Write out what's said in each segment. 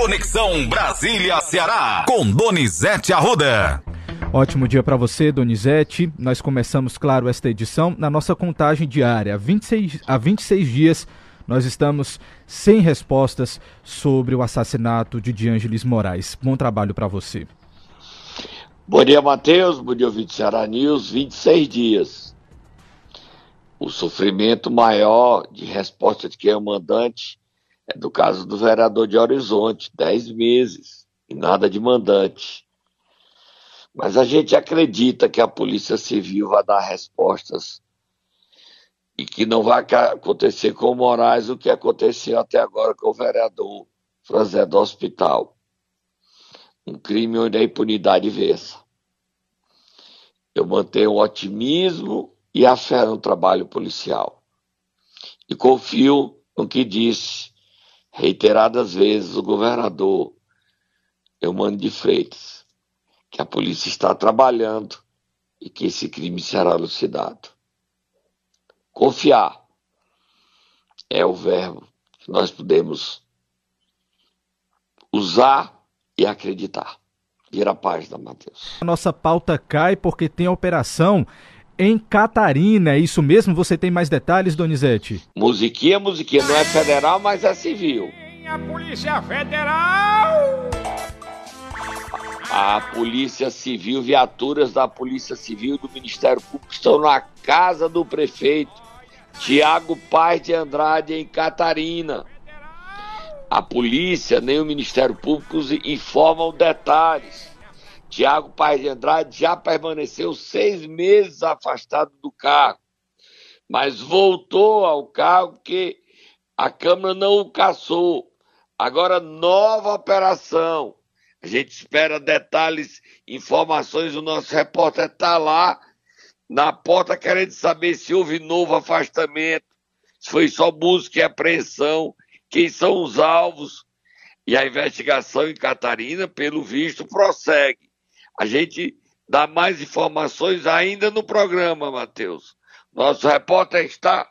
Conexão Brasília-Ceará, com Donizete Arruda. Ótimo dia para você, Donizete. Nós começamos, claro, esta edição na nossa contagem diária. Há 26, há 26 dias nós estamos sem respostas sobre o assassinato de Diângeles Moraes. Bom trabalho para você. Bom dia, Matheus. Bom dia, ouvinte Ceará News. 26 dias. O sofrimento maior de resposta de quem é o mandante é do caso do vereador de Horizonte, 10 meses e nada de mandante. Mas a gente acredita que a Polícia Civil vai dar respostas e que não vai acontecer com o Moraes o que aconteceu até agora com o vereador Franzé do Hospital. Um crime onde a impunidade vença. Eu mantenho o otimismo e a fé no trabalho policial. E confio no que disse reiteradas vezes o governador Eumano de Freitas que a polícia está trabalhando e que esse crime será elucidado. Confiar é o verbo que nós podemos usar e acreditar. Vira a página, Matheus. A nossa pauta cai porque tem a operação em Catarina. É isso mesmo? Você tem mais detalhes, Donizete? Musiquinha, musiquinha. Não é federal, mas é civil. A Polícia Federal a Polícia Civil, viaturas da Polícia Civil e do Ministério Público estão na casa do prefeito Tiago Paz de Andrade, em Catarina. A polícia nem o Ministério Público informam detalhes. Tiago Paz de Andrade já permaneceu seis meses afastado do cargo, mas voltou ao cargo que a Câmara não o caçou. Agora, nova operação a gente espera detalhes, informações. O nosso repórter está lá na porta querendo saber se houve novo afastamento, se foi só busca e apreensão, quem são os alvos. E a investigação em Catarina, pelo visto, prossegue. A gente dá mais informações ainda no programa, Matheus. Nosso repórter está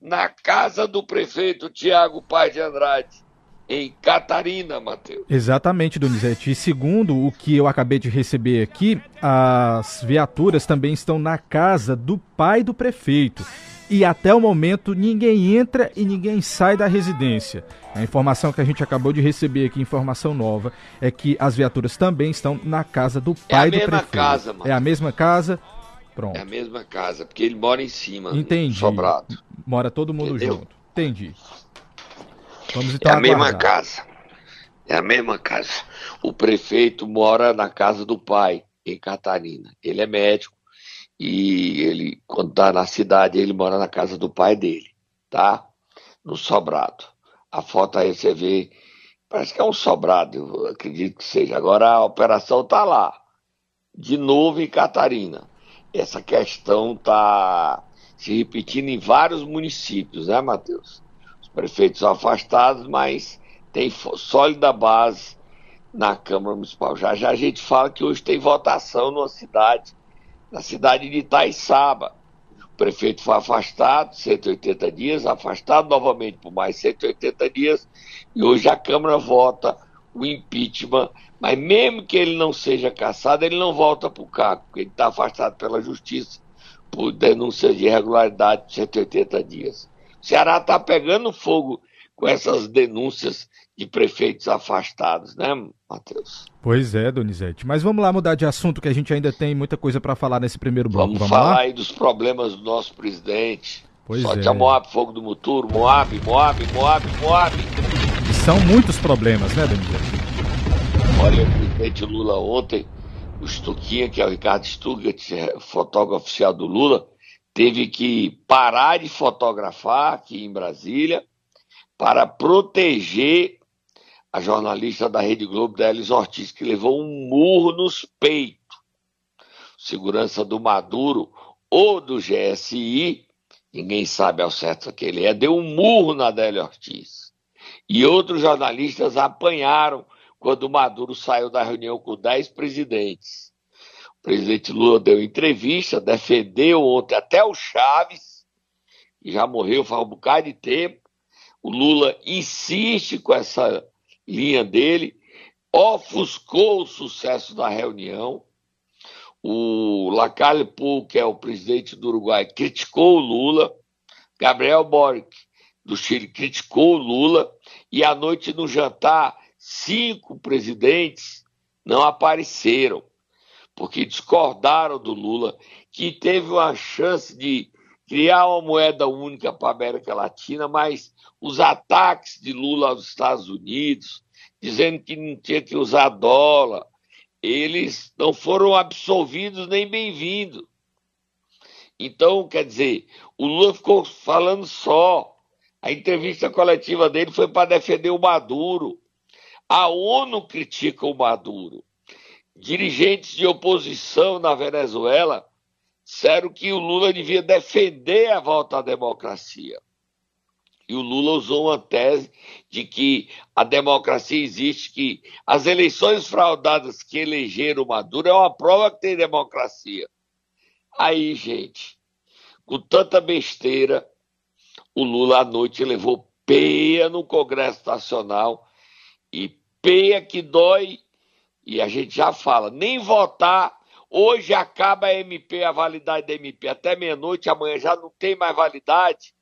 na casa do prefeito Tiago Paz de Andrade em Catarina, Matheus. Exatamente, Donizete. E segundo o que eu acabei de receber aqui, as viaturas também estão na casa do pai do prefeito. E até o momento ninguém entra e ninguém sai da residência. A informação que a gente acabou de receber aqui, informação nova, é que as viaturas também estão na casa do pai do prefeito. É a mesma casa, mano. É a mesma casa. Pronto. É a mesma casa, porque ele mora em cima. Entendi. Sobrado. Mora todo mundo Entendeu? junto. Entendi. Vamos então é a mesma casa. É a mesma casa. O prefeito mora na casa do pai, em Catarina. Ele é médico e ele, quando está na cidade, ele mora na casa do pai dele, tá? No sobrado. A foto aí você vê, parece que é um sobrado, eu acredito que seja. Agora a operação tá lá, de novo em Catarina. Essa questão tá se repetindo em vários municípios, né, Matheus? prefeitos afastados, mas tem sólida base na Câmara Municipal. Já já a gente fala que hoje tem votação numa cidade, na cidade de Itaiçaba. O prefeito foi afastado, 180 dias, afastado novamente por mais 180 dias, e hoje a Câmara vota o impeachment, mas mesmo que ele não seja cassado, ele não volta para o cargo, porque ele está afastado pela Justiça por denúncia de irregularidade de 180 dias. O Ceará está pegando fogo com essas denúncias de prefeitos afastados, né, Matheus? Pois é, Donizete. Mas vamos lá mudar de assunto, que a gente ainda tem muita coisa para falar nesse primeiro bloco. Vamos, vamos falar lá? aí dos problemas do nosso presidente. Pois Sorte é. a Moab, fogo do Muturo, Moab, Moab, Moab, Moab. E são muitos problemas, né, Donizete? Olha, o presidente Lula ontem, o Stuquinha, que é o Ricardo Stugat, é fotógrafo oficial do Lula, teve que parar de fotografar aqui em Brasília para proteger a jornalista da Rede Globo, Delis Ortiz, que levou um murro nos peitos. Segurança do Maduro ou do GSI, ninguém sabe ao certo que ele é, deu um murro na Délia Ortiz. E outros jornalistas apanharam quando o Maduro saiu da reunião com dez presidentes. O presidente Lula deu entrevista, defendeu ontem até o Chaves, que já morreu faz um bocado de tempo. O Lula insiste com essa linha dele, ofuscou o sucesso da reunião. O Lacalle Pou, que é o presidente do Uruguai, criticou o Lula. Gabriel Boric, do Chile, criticou o Lula. E à noite, no jantar, cinco presidentes não apareceram, porque discordaram do Lula, que teve uma chance de criar uma moeda única para a América Latina, mas os ataques de Lula aos Estados Unidos, dizendo que não tinha que usar dólar, eles não foram absolvidos nem bem-vindos. Então, quer dizer, o Lula ficou falando só. A entrevista coletiva dele foi para defender o Maduro. A ONU critica o Maduro. Dirigentes de oposição na Venezuela disseram que o Lula devia defender a volta à democracia. E o Lula usou uma tese de que a democracia existe, que as eleições fraudadas que elegeram Maduro é uma prova que tem democracia. Aí, gente, com tanta besteira, o Lula à noite levou peia no Congresso Nacional e peia que dói, e a gente já fala, nem votar. Hoje acaba a MP, a validade da MP até meia-noite, amanhã já não tem mais validade.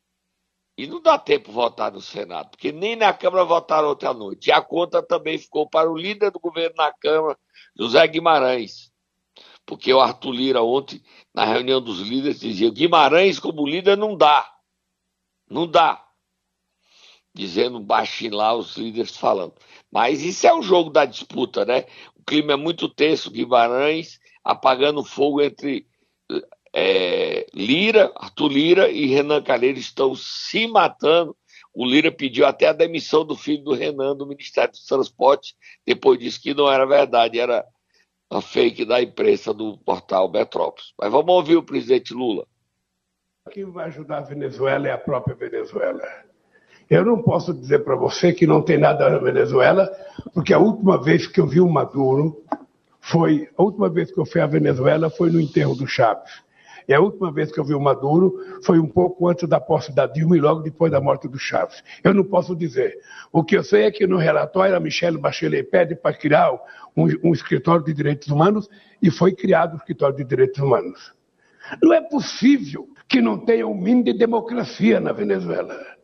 E não dá tempo votar no Senado, porque nem na Câmara votaram à noite. E a conta também ficou para o líder do governo na Câmara, José Guimarães. Porque o Arthur Lira ontem, na reunião dos líderes, dizia: Guimarães como líder não dá. Não dá. Dizendo baixinho lá os líderes falando. Mas isso é o jogo da disputa, né? O clima é muito tenso, Guimarães apagando fogo entre é, Lira, Arthur Lira e Renan Calheiros estão se matando. O Lira pediu até a demissão do filho do Renan do Ministério dos Transportes, depois disse que não era verdade, era a fake da imprensa do portal Metrópolis. Mas vamos ouvir o presidente Lula. Quem vai ajudar a Venezuela é a própria Venezuela. Eu não posso dizer para você que não tem nada na Venezuela, porque a última vez que eu vi o Maduro foi a última vez que eu fui à Venezuela foi no enterro do Chaves. E a última vez que eu vi o Maduro foi um pouco antes da posse da Dilma e logo depois da morte do Chaves. Eu não posso dizer. O que eu sei é que no relatório a Michelle Bachelet pede para criar um, um escritório de direitos humanos e foi criado o escritório de direitos humanos. Não é possível que não tenha um mínimo de democracia na Venezuela.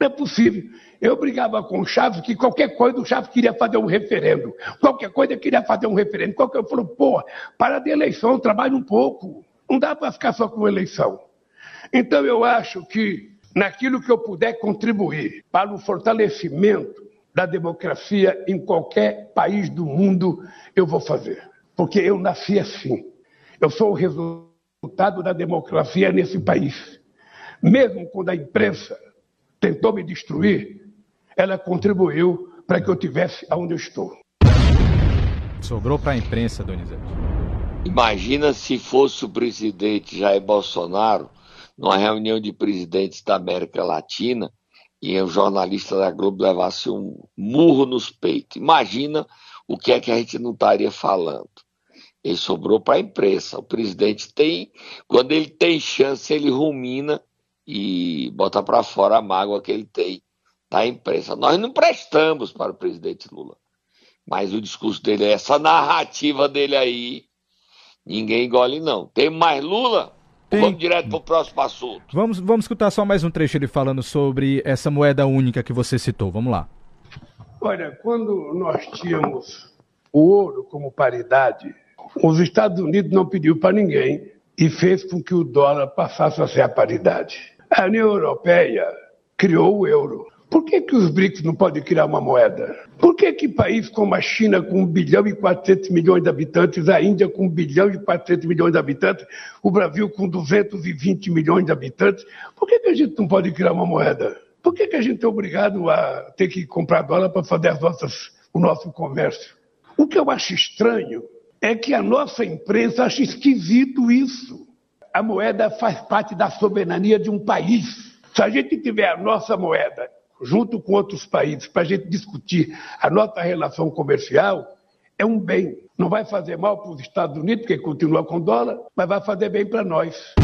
Não é possível. Eu brigava com o Chaves que qualquer coisa o Chaves queria fazer um referendo. Qualquer coisa queria fazer um referendo. Qualquer coisa falou, pô, para de eleição, trabalha um pouco. Não dá para ficar só com eleição. Então, eu acho que, naquilo que eu puder contribuir para o fortalecimento da democracia em qualquer país do mundo, eu vou fazer. Porque eu nasci assim. Eu sou o resultado da democracia nesse país. Mesmo quando a imprensa tentou me destruir, ela contribuiu para que eu tivesse aonde eu estou. Sobrou para a imprensa, Donizete. Imagina se fosse o presidente Jair Bolsonaro numa reunião de presidentes da América Latina e o jornalista da Globo levasse um murro nos peitos. Imagina o que é que a gente não estaria falando. Ele sobrou para a imprensa. O presidente tem, quando ele tem chance, ele rumina e bota para fora a mágoa que ele tem da imprensa. Nós não prestamos para o presidente Lula. Mas o discurso dele é essa narrativa dele aí Ninguém engole, não. Tem mais Lula? Tem. Vamos direto para o próximo assunto. Vamos, vamos escutar só mais um trecho ele falando sobre essa moeda única que você citou. Vamos lá. Olha, quando nós tínhamos o ouro como paridade, os Estados Unidos não pediu para ninguém e fez com que o dólar passasse a ser a paridade. A União Europeia criou o euro. Por que, que os BRICS não podem criar uma moeda? Por que, que país como a China, com 1 bilhão e 400 milhões de habitantes, a Índia com 1 bilhão e 400 milhões de habitantes, o Brasil com 220 milhões de habitantes, por que, que a gente não pode criar uma moeda? Por que, que a gente é obrigado a ter que comprar dólar para fazer as nossas, o nosso comércio? O que eu acho estranho é que a nossa imprensa acha esquisito isso. A moeda faz parte da soberania de um país. Se a gente tiver a nossa moeda junto com outros países, para a gente discutir a nossa relação comercial, é um bem. Não vai fazer mal para os Estados Unidos, porque continua com dólar, mas vai fazer bem para nós.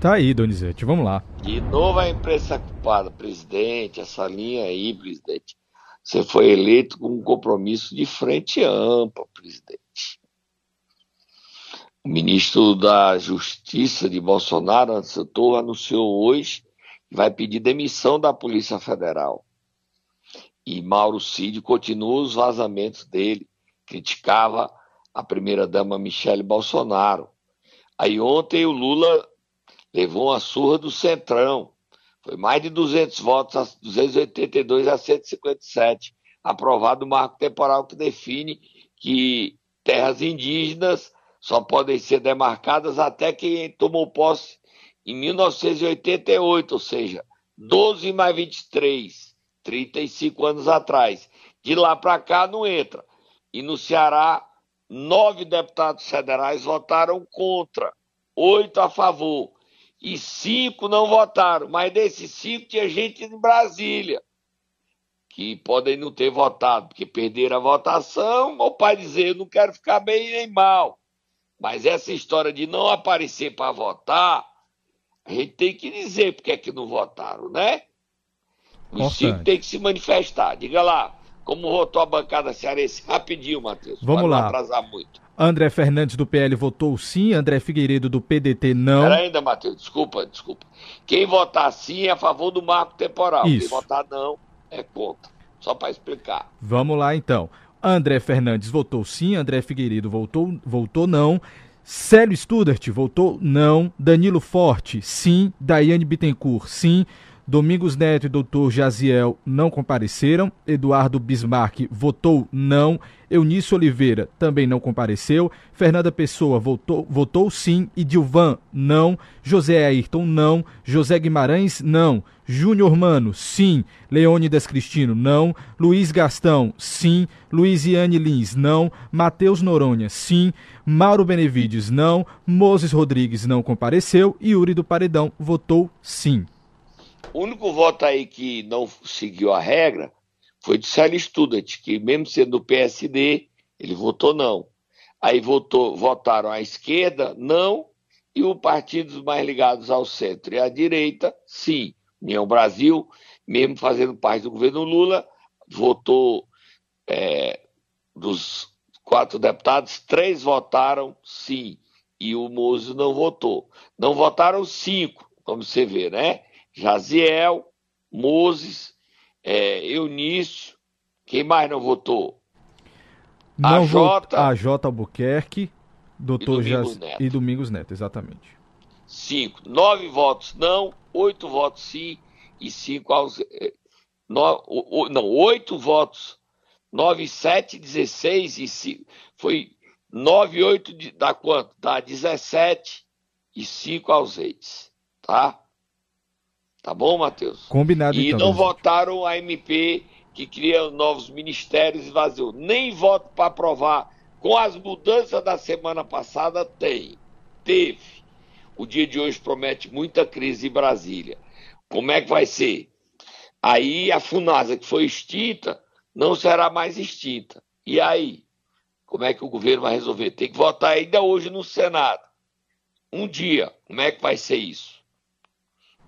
Tá aí, Donizete, vamos lá. De novo a imprensa culpada, presidente, essa linha aí, presidente. Você foi eleito com um compromisso de frente ampla, presidente. O ministro da Justiça de Bolsonaro, Anderson anunciou hoje que vai pedir demissão da Polícia Federal. E Mauro Cid continua os vazamentos dele, criticava a primeira-dama Michele Bolsonaro. Aí ontem o Lula levou uma surra do Centrão. Foi mais de 200 votos, a 282 a 157, aprovado o marco temporal que define que terras indígenas só podem ser demarcadas até quem tomou posse em 1988, ou seja, 12 mais 23, 35 anos atrás. De lá para cá não entra. E no Ceará, nove deputados federais votaram contra, oito a favor e cinco não votaram. Mas desses cinco tinha gente em Brasília que podem não ter votado porque perderam a votação ou para dizer eu não quero ficar bem nem mal. Mas essa história de não aparecer para votar, a gente tem que dizer porque é que não votaram, né? Os cinco têm que se manifestar. Diga lá, como votou a bancada cearense? Rapidinho, Matheus. Vamos lá. Não atrasar muito. André Fernandes do PL votou sim, André Figueiredo do PDT não. Pera ainda, Matheus, desculpa, desculpa. Quem votar sim é a favor do marco temporal. Isso. Quem votar não é contra. Só para explicar. Vamos lá então. André Fernandes votou sim, André Figueiredo votou, votou não. Célio Studart votou não. Danilo Forte, sim. Daiane Bittencourt, sim. Domingos Neto e Doutor Jaziel não compareceram. Eduardo Bismarck votou não. Eunício Oliveira também não compareceu. Fernanda Pessoa votou, votou sim. E Dilvan não. José Ayrton não. José Guimarães não. Júnior Mano, sim. Leônidas Cristino, não. Luiz Gastão, sim. Luiziane Lins, não. Matheus Noronha, sim. Mauro Benevides, não. Moses Rodrigues não compareceu. E Yuri do Paredão votou sim. O único voto aí que não seguiu a regra foi de Sally Student, que mesmo sendo do PSD, ele votou não. Aí votou, votaram a esquerda, não, e os partidos mais ligados ao centro e à direita, sim. União Brasil, mesmo fazendo parte do governo Lula, votou é, dos quatro deputados, três votaram sim, e o Mozo não votou. Não votaram cinco, como você vê, né? Jaziel, Moses, é, Eunício, quem mais não votou? Não a Jota, a J Albuquerque, doutor e Domingos, Jaz... e Domingos Neto, exatamente. Cinco. Nove votos não, oito votos sim e cinco aos. É, no, o, não, oito votos. Nove, sete, dezesseis e cinco. Foi nove, oito, dá quanto? Dá dezessete e cinco ausentes. Tá? Tá bom, Matheus? Combinado E então, não votaram a MP que cria novos ministérios e vazio. Nem voto para aprovar. Com as mudanças da semana passada, tem. Teve. O dia de hoje promete muita crise em Brasília. Como é que vai ser? Aí a FUNASA, que foi extinta, não será mais extinta. E aí? Como é que o governo vai resolver? Tem que votar ainda hoje no Senado. Um dia. Como é que vai ser isso?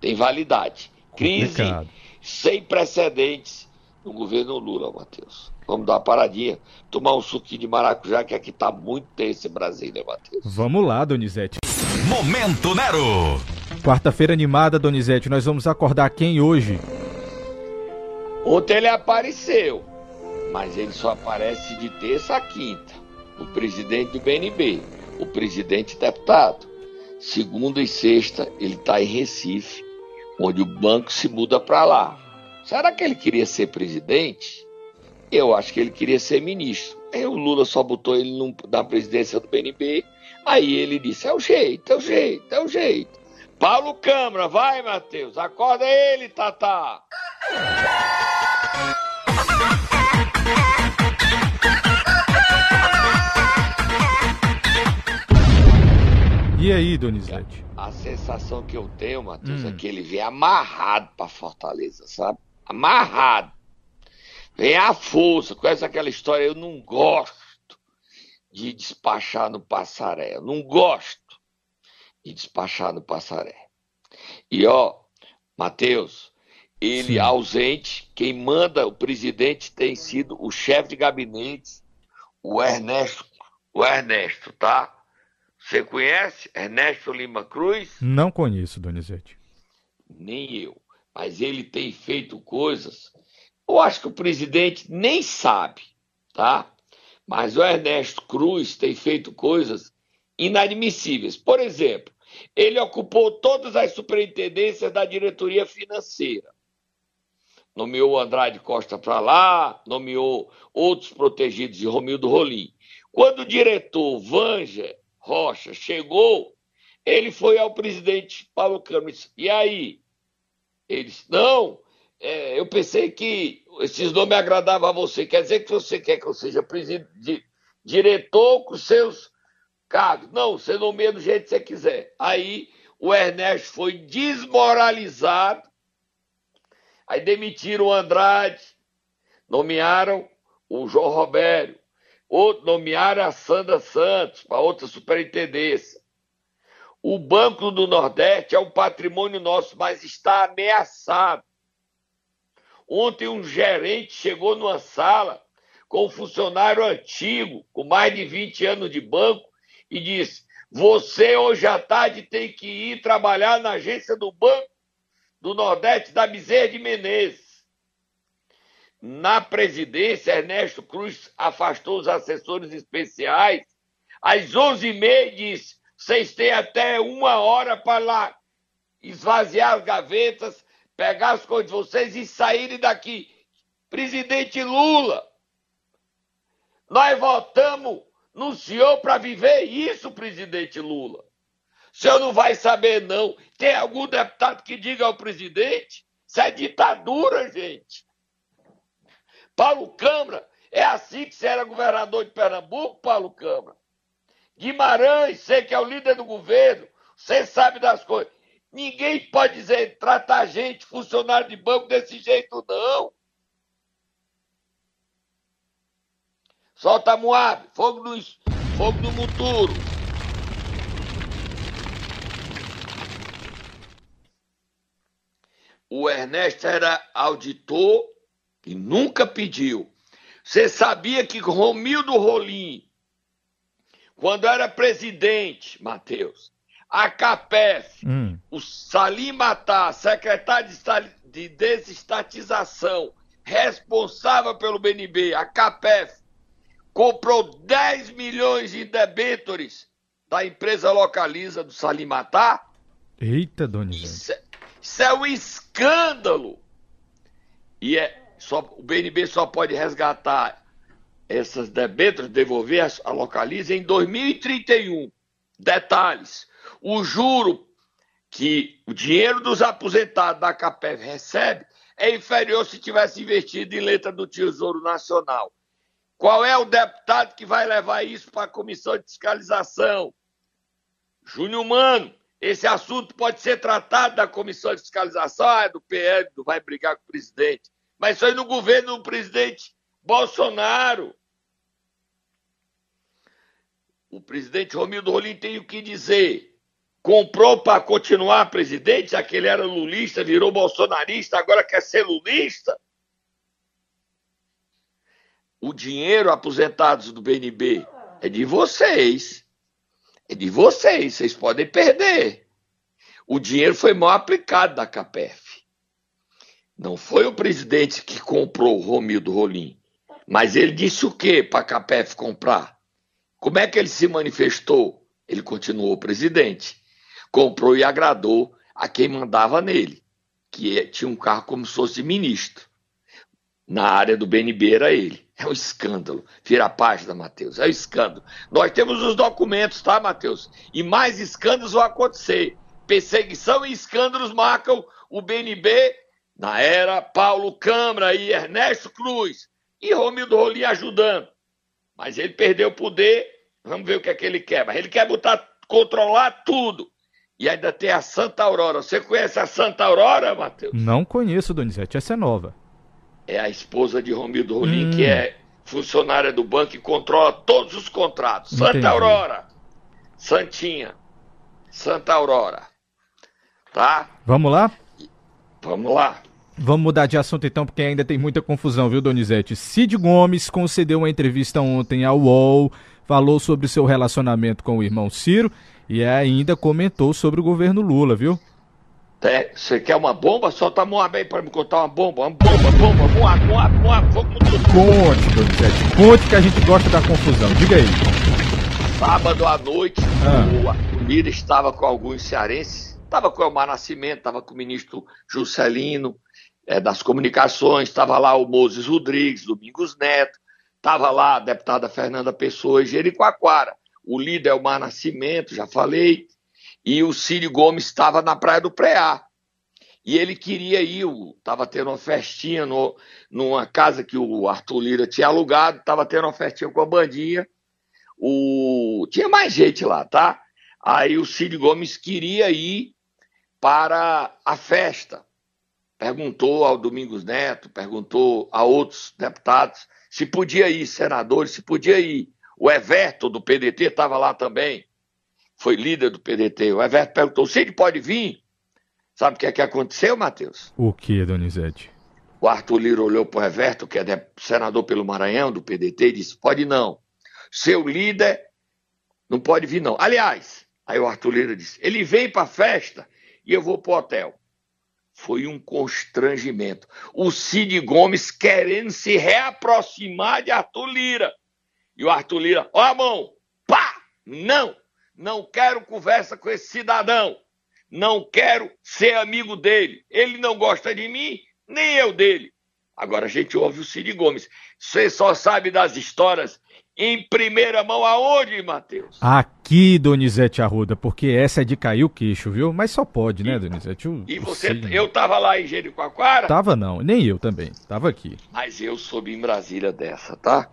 Tem validade. Crise Complicado. sem precedentes no governo Lula, Matheus. Vamos dar uma paradinha, tomar um suquinho de maracujá, que aqui tá muito tenso em Brasília, Matheus. Vamos lá, Donizete. Momento Nero. Quarta-feira animada, Donizete. Nós vamos acordar quem hoje? Ontem ele apareceu, mas ele só aparece de terça a quinta. O presidente do BNB, o presidente deputado. Segunda e sexta ele está em Recife onde o banco se muda para lá. Será que ele queria ser presidente? Eu acho que ele queria ser ministro. Aí o Lula só botou ele no, na presidência do BNB. Aí ele disse: é o jeito, é o jeito, é o jeito. Paulo Câmara, vai, Matheus, acorda ele, Tata. E aí, Donizete? A sensação que eu tenho, Matheus, é hum. é que ele vem amarrado pra Fortaleza, sabe? Amarrado. Vem à força. Conhece aquela história? Eu não gosto de despachar no passaré. Eu não gosto de despachar no passaré. E ó, Matheus, ele Sim. ausente, quem manda o presidente tem sido o chefe de gabinete, o Ernesto, o Ernesto, tá? Você conhece Ernesto Lima Cruz? Não conheço, Donizete. Nem eu. Mas ele tem feito coisas. Eu acho que o presidente nem sabe, tá? Mas o Ernesto Cruz tem feito coisas inadmissíveis. Por exemplo, ele ocupou todas as superintendências da diretoria financeira. Nomeou Andrade Costa para lá, nomeou outros protegidos de Romildo Rolim. Quando o diretor Vanja Rocha chegou, ele foi ao presidente Paulo Câmara e aí? Ele disse, não, é, eu pensei que esses nomes agradavam a você. Quer dizer que você quer que eu seja presidente, diretor com seus cargos? Não, você nomeia do jeito que você quiser. Aí o Ernesto foi desmoralizado. Aí demitiram o Andrade, nomearam o João Robério, outro, nomearam a Sandra Santos para outra superintendência. O Banco do Nordeste é um patrimônio nosso, mas está ameaçado. Ontem um gerente chegou numa sala com um funcionário antigo, com mais de 20 anos de banco, e disse: Você hoje à tarde tem que ir trabalhar na agência do Banco do Nordeste da Bezerra de Menezes. Na presidência, Ernesto Cruz afastou os assessores especiais. Às 11h30 disse: Vocês têm até uma hora para lá esvaziar as gavetas pegar as coisas de vocês e saírem daqui. Presidente Lula, nós votamos no senhor para viver isso, presidente Lula. O senhor não vai saber, não. Tem algum deputado que diga ao presidente? Isso é ditadura, gente. Paulo Câmara, é assim que você era governador de Pernambuco, Paulo Câmara? Guimarães, você que é o líder do governo, você sabe das coisas. Ninguém pode dizer, tratar gente, funcionário de banco desse jeito, não. Solta Moab, fogo no, fogo no muturo. O Ernesto era auditor e nunca pediu. Você sabia que Romildo Rolim, quando era presidente, Matheus, a CAPEF, hum. o Salim Matar, secretário de desestatização, responsável pelo BNB, a CAPEF, comprou 10 milhões de debêntures da empresa localiza do Salim Matar. Eita, Donizete. Isso, é, isso é um escândalo. E é, só, o BNB só pode resgatar essas debêntures, devolver a, localiza em 2031. Detalhes o juro que o dinheiro dos aposentados da CAPEV recebe é inferior se tivesse investido em letra do Tesouro Nacional. Qual é o deputado que vai levar isso para a comissão de fiscalização? Júnior Mano, esse assunto pode ser tratado da comissão de fiscalização, ah, é do PL, vai brigar com o presidente. Mas foi no governo do presidente Bolsonaro. O presidente Romildo Rolim tem o que dizer comprou para continuar presidente, já que ele era lulista, virou bolsonarista, agora quer ser lulista. O dinheiro aposentados do BNB é de vocês. É de vocês, vocês podem perder. O dinheiro foi mal aplicado da CAPEF. Não foi o presidente que comprou o Romildo Rolim. Mas ele disse o que para a CAPEF comprar? Como é que ele se manifestou? Ele continuou presidente comprou e agradou a quem mandava nele, que tinha um carro como se fosse ministro. Na área do BNB era ele. É um escândalo. Vira a página, Matheus. É um escândalo. Nós temos os documentos, tá, Matheus? E mais escândalos vão acontecer. Perseguição e escândalos marcam o BNB na era Paulo Câmara e Ernesto Cruz. E Romildo Rolim ajudando. Mas ele perdeu o poder. Vamos ver o que é que ele quer. Mas ele quer botar, controlar tudo. E ainda tem a Santa Aurora. Você conhece a Santa Aurora, Matheus? Não conheço, Donizete. Essa é nova. É a esposa de Romildo Rolim, hum. que é funcionária do banco e controla todos os contratos. Santa Entendi. Aurora. Santinha. Santa Aurora. Tá? Vamos lá? Vamos lá. Vamos mudar de assunto então, porque ainda tem muita confusão, viu, Donizete? Cid Gomes concedeu uma entrevista ontem ao UOL, falou sobre seu relacionamento com o irmão Ciro e ainda comentou sobre o governo Lula, viu? É, você quer uma bomba? Solta a mão bem para me contar uma bomba, uma bomba, bomba, moa, moa, moa, fogo no Conte, Donizete, conte que a gente gosta da confusão, diga aí. Sábado à noite, ah. o Lira estava com alguns cearenses, estava com o Elmar Nascimento, estava com o ministro Juscelino, é, das comunicações, estava lá o Moses Rodrigues, Domingos Neto, estava lá a deputada Fernanda Pessoa e Jericoacoara, o líder é o Mar Nascimento, já falei, e o Círio Gomes estava na Praia do Preá. E ele queria ir, estava tendo uma festinha no, numa casa que o Arthur Lira tinha alugado, estava tendo uma festinha com a bandinha, o... tinha mais gente lá, tá? Aí o Círio Gomes queria ir para a festa perguntou ao Domingos Neto, perguntou a outros deputados se podia ir, senadores, se podia ir. O Everton do PDT estava lá também, foi líder do PDT. O Everton perguntou: Cid pode vir? Sabe o que é que aconteceu, Matheus? O que, Donizete? O Arthur Lira olhou para o Everton, que é senador pelo Maranhão, do PDT, e disse: pode não. Seu líder não pode vir, não. Aliás, aí o Arthur Lira disse: ele vem para a festa e eu vou para o hotel foi um constrangimento. O Cid Gomes querendo se reaproximar de Arthur Lira. E o Arthur Lira, ó a mão, pá! Não! Não quero conversa com esse cidadão. Não quero ser amigo dele. Ele não gosta de mim, nem eu dele. Agora a gente ouve o Cid Gomes. Você só sabe das histórias em primeira mão aonde, Matheus? Aqui, Donizete Arruda, porque essa é de cair o queixo, viu? Mas só pode, né, Donizete? O, e você, eu tava lá em Jericoacoara? Tava não, nem eu também, tava aqui. Mas eu soube em Brasília dessa, tá?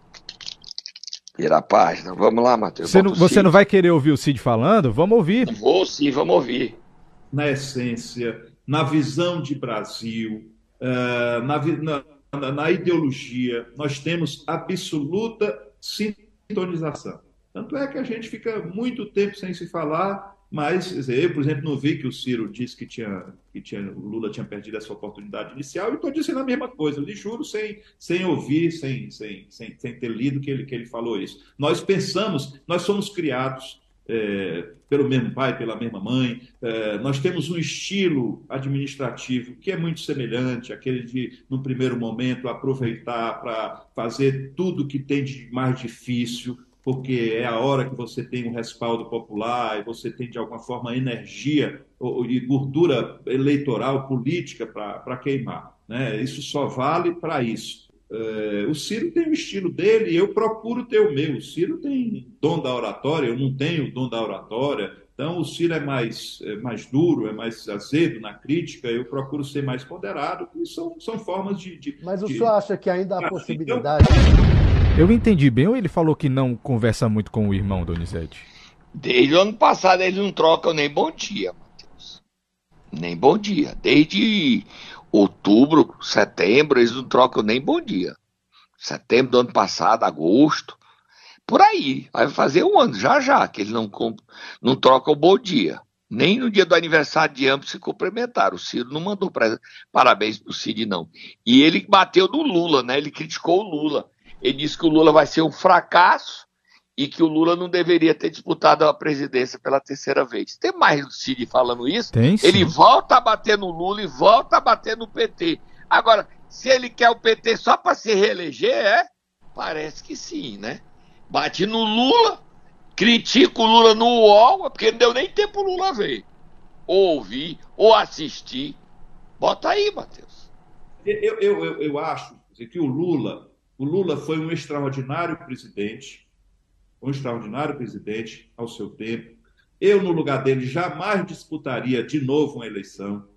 Vira a página, vamos lá, Matheus. Você, não, você não vai querer ouvir o Cid falando? Vamos ouvir. Vou sim, vamos ouvir. Na essência, na visão de Brasil, uh, na, na, na ideologia, nós temos absoluta sintonização. Tanto é que a gente fica muito tempo sem se falar, mas eu, por exemplo, não vi que o Ciro disse que, tinha, que tinha, o Lula tinha perdido essa oportunidade inicial, e estou dizendo a mesma coisa, lhe juro, sem, sem ouvir, sem, sem, sem, sem ter lido que ele, que ele falou isso. Nós pensamos, nós somos criados é, pelo mesmo pai, pela mesma mãe. É, nós temos um estilo administrativo que é muito semelhante, aquele de, no primeiro momento, aproveitar para fazer tudo que tem de mais difícil, porque é a hora que você tem um respaldo popular e você tem, de alguma forma, energia e gordura eleitoral, política para queimar. Né? Isso só vale para isso. É, o Ciro tem o estilo dele e eu procuro ter o meu. O Ciro tem dom da oratória, eu não tenho o dom da oratória. Então, o Ciro é mais, é mais duro, é mais azedo na crítica, eu procuro ser mais moderado, e são, são formas de, de Mas o de... senhor acha que ainda há assim, possibilidade? Eu entendi bem ou ele falou que não conversa muito com o irmão, Donizete? Desde o ano passado eles não trocam nem bom dia, Matheus. Nem bom dia. Desde outubro, setembro, eles não trocam nem bom dia. Setembro do ano passado, agosto, por aí. Vai fazer um ano, já já, que eles não, não trocam bom dia. Nem no dia do aniversário de ambos se cumprimentaram. O Ciro não mandou parabéns pro Cid, não. E ele bateu no Lula, né? Ele criticou o Lula. Ele disse que o Lula vai ser um fracasso e que o Lula não deveria ter disputado a presidência pela terceira vez. Tem mais do Cid falando isso? Tem, sim. Ele volta a bater no Lula e volta a bater no PT. Agora, se ele quer o PT só para se reeleger, é? Parece que sim, né? Bate no Lula, critica o Lula no UOL, porque não deu nem tempo o Lula ver. Ou ouvir, ou assistir. Bota aí, Matheus. Eu, eu, eu, eu acho que o Lula, o Lula foi um extraordinário presidente, um extraordinário presidente ao seu tempo. Eu, no lugar dele, jamais disputaria de novo uma eleição,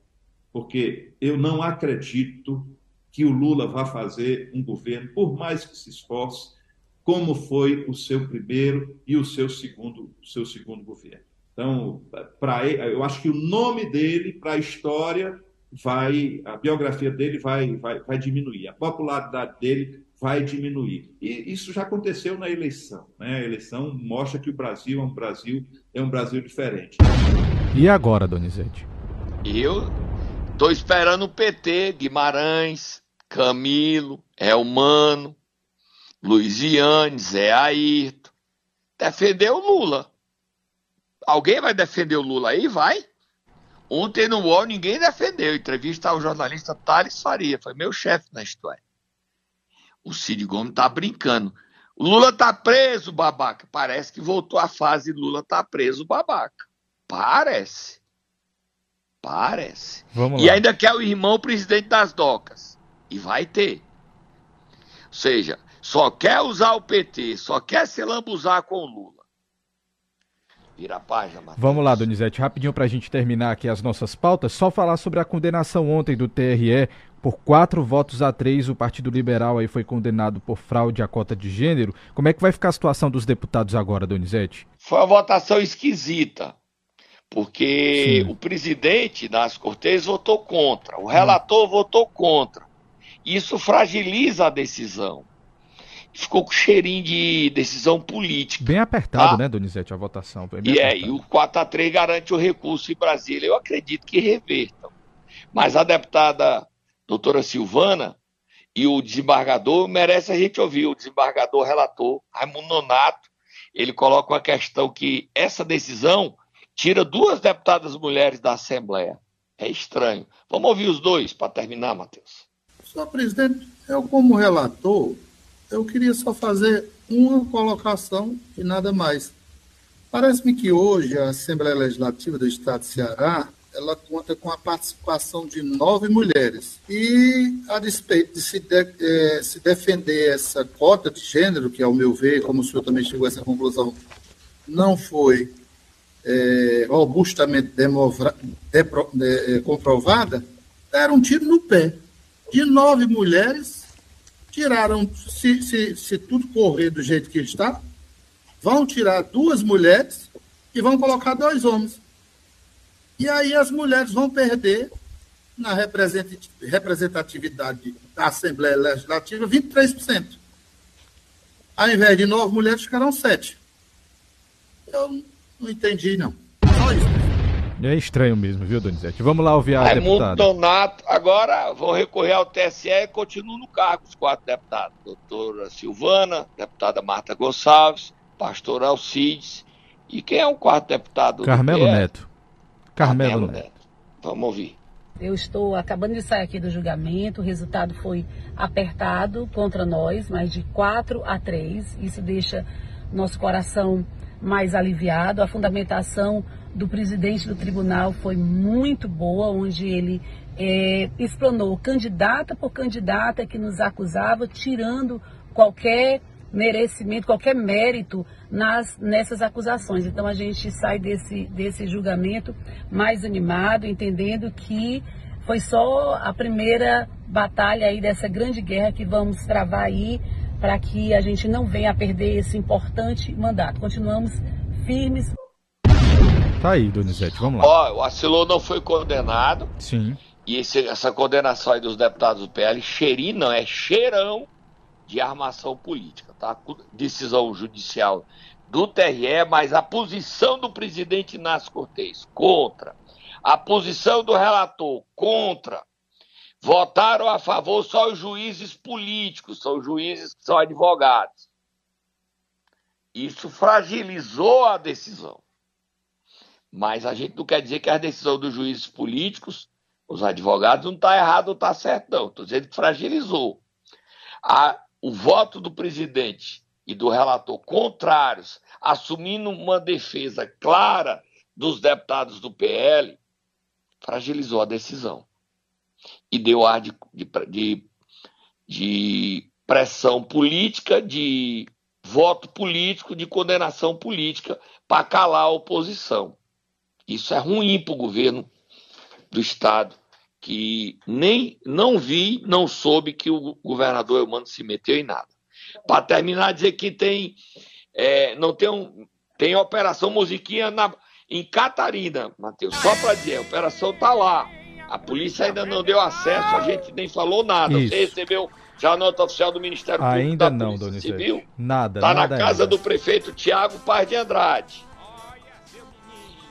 porque eu não acredito que o Lula vá fazer um governo, por mais que se esforce, como foi o seu primeiro e o seu segundo, seu segundo governo. Então, para eu acho que o nome dele para a história vai, a biografia dele vai, vai, vai diminuir, a popularidade dele vai diminuir. E isso já aconteceu na eleição. Né? A eleição mostra que o Brasil é um Brasil, é um Brasil diferente. E agora, Donizete? Eu tô esperando o PT, Guimarães, Camilo, Elmano, Luiziane, Zé Ayrton, defender o Lula. Alguém vai defender o Lula aí? Vai. Ontem no UOL ninguém defendeu. Entrevista ao jornalista Thales Faria, foi meu chefe na história. O Cid Gomes tá brincando. O Lula tá preso, babaca. Parece que voltou a fase Lula tá preso, babaca. Parece. Parece. Vamos e lá. ainda quer o irmão presidente das docas. E vai ter. Ou seja, só quer usar o PT, só quer se lambuzar com o Lula. Vira a página, Matheus. Vamos lá, Donizete, rapidinho para a gente terminar aqui as nossas pautas, só falar sobre a condenação ontem do TRE por quatro votos a três, o Partido Liberal aí foi condenado por fraude à cota de gênero. Como é que vai ficar a situação dos deputados agora, Donizete? Foi uma votação esquisita, porque Sim. o presidente das Cortes votou contra, o relator votou contra. Isso fragiliza a decisão. Ficou com cheirinho de decisão política. Bem apertado, Ah. né, Donizete, a votação. E, é, apertado. e o 4 a 3 garante o recurso em Brasília. Eu acredito que revertam. Mas a deputada doutora Silvana e o desembargador merece a gente ouvir. O desembargador relator, Raimundo Nonato, ele coloca uma questão que essa decisão tira duas deputadas mulheres da Assembleia. É estranho. Vamos ouvir os dois para terminar, Matheus. Senhor presidente, eu como relator, eu queria só fazer uma colocação e nada mais. Parece-me que hoje a Assembleia Legislativa do Estado de Ceará, ela conta com a participação de nove mulheres. E a despeito de se, de- eh, se defender essa cota de gênero, que ao meu ver, como o senhor também chegou a essa conclusão, não foi eh, robustamente demovra- depro- de- eh, comprovada, deram um tiro no pé. De nove mulheres, tiraram, se, se, se tudo correr do jeito que está, vão tirar duas mulheres e vão colocar dois homens. E aí as mulheres vão perder na representati- representatividade da Assembleia Legislativa 23%. Ao invés de nove mulheres, ficarão sete. Eu não entendi, não. Só isso. É estranho mesmo, viu, Donizete? Vamos lá ouvir a Raimundo deputada. Donato, agora vão recorrer ao TSE e continuam no cargo os quatro deputados. Doutora Silvana, deputada Marta Gonçalves, pastor Alcides. E quem é o quarto deputado? do Carmelo? Neto. Carmelo Neto. Vamos ouvir. Eu estou acabando de sair aqui do julgamento, o resultado foi apertado contra nós, mas de 4 a 3. Isso deixa nosso coração mais aliviado. A fundamentação do presidente do tribunal foi muito boa, onde ele eh, explanou candidata por candidata que nos acusava, tirando qualquer merecimento, qualquer mérito nas, nessas acusações. Então a gente sai desse, desse julgamento mais animado, entendendo que foi só a primeira batalha aí dessa grande guerra que vamos travar aí para que a gente não venha a perder esse importante mandato. Continuamos firmes. Tá aí, Donizete, vamos lá. Ó, o Acilô não foi condenado. Sim. E esse- essa condenação aí dos deputados do PL, cheirinho não, é cheirão de armação política, tá? Decisão judicial do TRE, mas a posição do presidente Inácio Cortez contra. A posição do relator contra. Votaram a favor só os juízes políticos, são os juízes que são advogados. Isso fragilizou a decisão. Mas a gente não quer dizer que a decisão dos juízes políticos, os advogados, não está errado ou está certo, não. Estou dizendo que fragilizou. A, o voto do presidente e do relator contrários, assumindo uma defesa clara dos deputados do PL, fragilizou a decisão. E deu ar de, de, de, pressão política, de voto político, de condenação política para calar a oposição. Isso é ruim para o governo do Estado, que nem não vi, não soube que o governador Eumano se meteu em nada. Para terminar, dizer que tem, é, não tem, um, tem operação musiquinha na, em Catarina, Matheus. Só para dizer, a operação está lá. A polícia ainda não deu acesso, a gente nem falou nada. Isso. Você recebeu já a nota oficial do Ministério Público Ainda da não, Polícia Donizete. Civil? Nada, Está na casa ainda. do prefeito Tiago Paz de Andrade.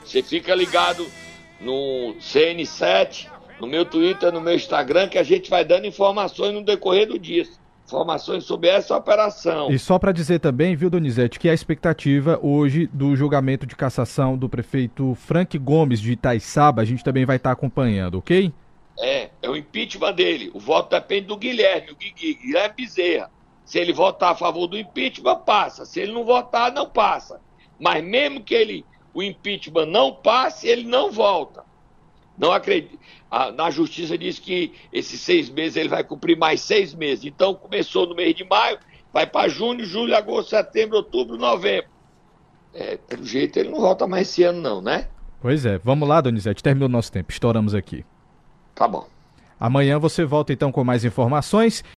Você fica ligado no CN7 no meu Twitter, no meu Instagram, que a gente vai dando informações no decorrer do dia. Informações sobre essa operação. E só para dizer também, viu, Donizete, que a expectativa hoje do julgamento de cassação do prefeito Frank Gomes de Itaiçaba, a gente também vai estar tá acompanhando, ok? É, é o impeachment dele. O voto depende do Guilherme, o Guilherme Bezerra. Se ele votar a favor do impeachment, passa. Se ele não votar, não passa. Mas mesmo que ele, o impeachment não passe, ele não volta. Não acredito. Na justiça diz que esses seis meses ele vai cumprir mais seis meses. Então começou no mês de maio, vai para junho, julho, agosto, setembro, outubro, novembro. É, pelo jeito ele não volta mais esse ano, não, né? Pois é. Vamos lá, Donizete. Terminou o nosso tempo. Estouramos aqui. Tá bom. Amanhã você volta então com mais informações.